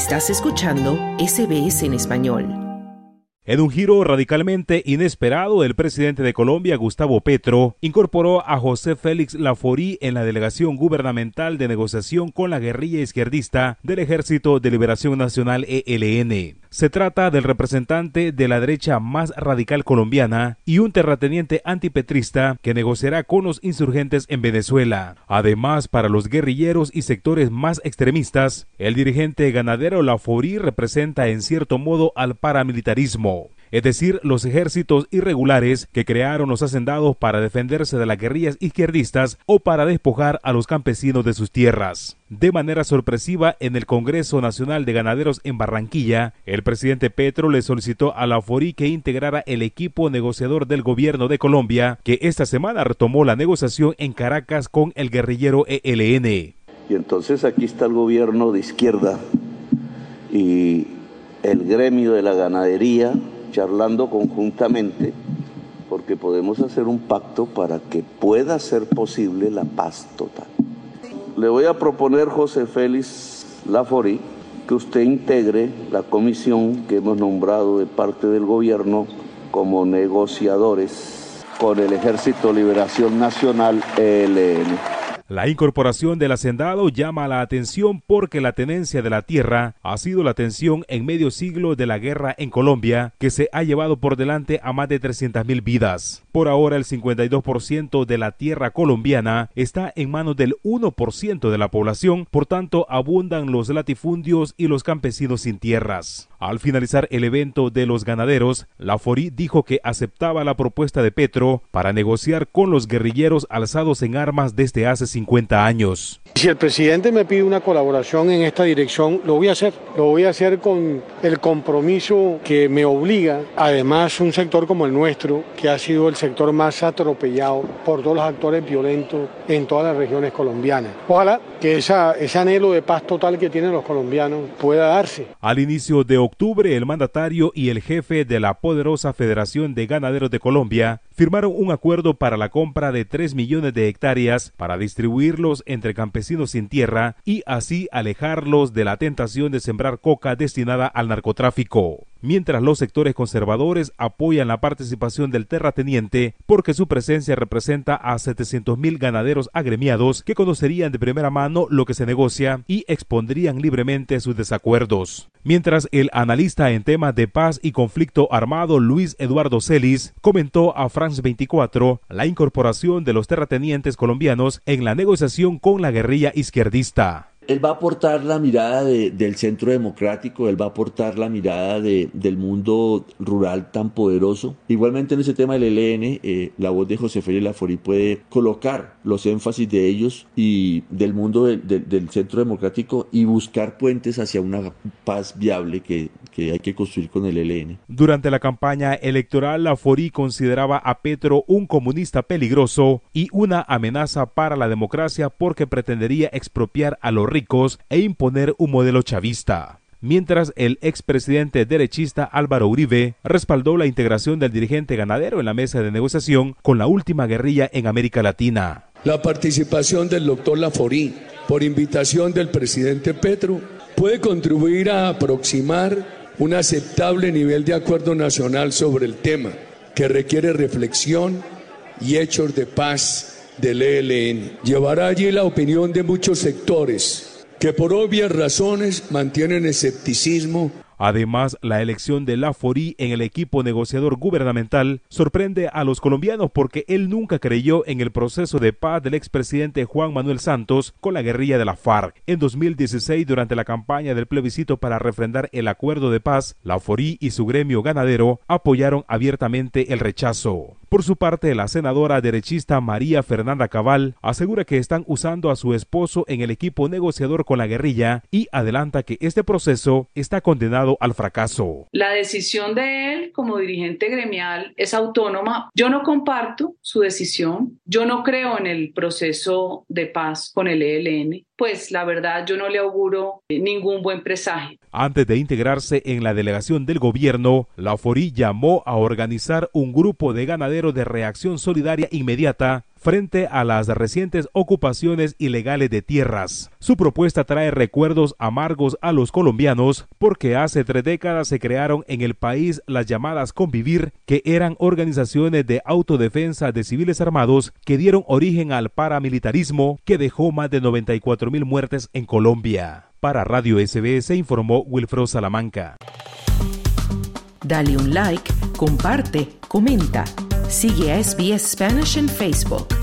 Estás escuchando SBS en español. En un giro radicalmente inesperado, el presidente de Colombia, Gustavo Petro, incorporó a José Félix Laforí en la delegación gubernamental de negociación con la guerrilla izquierdista del Ejército de Liberación Nacional ELN. Se trata del representante de la derecha más radical colombiana y un terrateniente antipetrista que negociará con los insurgentes en Venezuela. Además, para los guerrilleros y sectores más extremistas, el dirigente ganadero Laforí representa en cierto modo al paramilitarismo es decir, los ejércitos irregulares que crearon los hacendados para defenderse de las guerrillas izquierdistas o para despojar a los campesinos de sus tierras. De manera sorpresiva, en el Congreso Nacional de Ganaderos en Barranquilla, el presidente Petro le solicitó a la FORI que integrara el equipo negociador del gobierno de Colombia, que esta semana retomó la negociación en Caracas con el guerrillero ELN. Y entonces aquí está el gobierno de izquierda y el gremio de la ganadería charlando conjuntamente porque podemos hacer un pacto para que pueda ser posible la paz total. Le voy a proponer, José Félix Laforí, que usted integre la comisión que hemos nombrado de parte del gobierno como negociadores con el Ejército Liberación Nacional ELN. La incorporación del hacendado llama la atención porque la tenencia de la tierra ha sido la tensión en medio siglo de la guerra en Colombia que se ha llevado por delante a más de 300.000 vidas. Por ahora el 52% de la tierra colombiana está en manos del 1% de la población, por tanto abundan los latifundios y los campesinos sin tierras. Al finalizar el evento de los ganaderos, la Fori dijo que aceptaba la propuesta de Petro para negociar con los guerrilleros alzados en armas desde hace 50 años. Si el presidente me pide una colaboración en esta dirección, lo voy a hacer. Lo voy a hacer con el compromiso que me obliga. Además, un sector como el nuestro, que ha sido el sector más atropellado por todos los actores violentos en todas las regiones colombianas. Ojalá que ese anhelo de paz total que tienen los colombianos pueda darse. Al inicio de octubre, el mandatario y el jefe de la poderosa Federación de Ganaderos de Colombia firmaron un acuerdo para la compra de 3 millones de hectáreas para distribuirlos entre campesinos sin tierra y así alejarlos de la tentación de sembrar coca destinada al narcotráfico mientras los sectores conservadores apoyan la participación del terrateniente porque su presencia representa a 700.000 ganaderos agremiados que conocerían de primera mano lo que se negocia y expondrían libremente sus desacuerdos. Mientras el analista en temas de paz y conflicto armado Luis Eduardo Celis comentó a France 24 la incorporación de los terratenientes colombianos en la negociación con la guerrilla izquierdista él va a aportar la mirada del centro democrático, él va a aportar la mirada del mundo rural tan poderoso. Igualmente en ese tema del ELN, eh, la voz de José Félix Laforí puede colocar los énfasis de ellos y del mundo del centro democrático y buscar puentes hacia una paz viable que, que hay que construir con el ELN. Durante la campaña electoral, Laforí consideraba a Petro un comunista peligroso y una amenaza para la democracia porque pretendería expropiar a los ricos e imponer un modelo chavista mientras el expresidente derechista Álvaro Uribe respaldó la integración del dirigente ganadero en la mesa de negociación con la última guerrilla en América Latina. La participación del doctor Laforí por invitación del presidente Petro puede contribuir a aproximar un aceptable nivel de acuerdo nacional sobre el tema, que requiere reflexión y hechos de paz del ELN. Llevará allí la opinión de muchos sectores que por obvias razones mantienen escepticismo Además, la elección de Laforí en el equipo negociador gubernamental sorprende a los colombianos porque él nunca creyó en el proceso de paz del expresidente Juan Manuel Santos con la guerrilla de la FARC. En 2016, durante la campaña del plebiscito para refrendar el acuerdo de paz, Laforí y su gremio ganadero apoyaron abiertamente el rechazo. Por su parte, la senadora derechista María Fernanda Cabal asegura que están usando a su esposo en el equipo negociador con la guerrilla y adelanta que este proceso está condenado al fracaso. La decisión de él como dirigente gremial es autónoma. Yo no comparto su decisión. Yo no creo en el proceso de paz con el ELN pues la verdad yo no le auguro ningún buen presagio. Antes de integrarse en la delegación del gobierno, la FORI llamó a organizar un grupo de ganaderos de reacción solidaria inmediata frente a las recientes ocupaciones ilegales de tierras. Su propuesta trae recuerdos amargos a los colombianos porque hace tres décadas se crearon en el país las llamadas Convivir, que eran organizaciones de autodefensa de civiles armados que dieron origen al paramilitarismo que dejó más de 94 mil muertes en Colombia. Para Radio SBS informó Wilfredo Salamanca. Dale un like, comparte, comenta. Sigue a SBS Spanish en Facebook.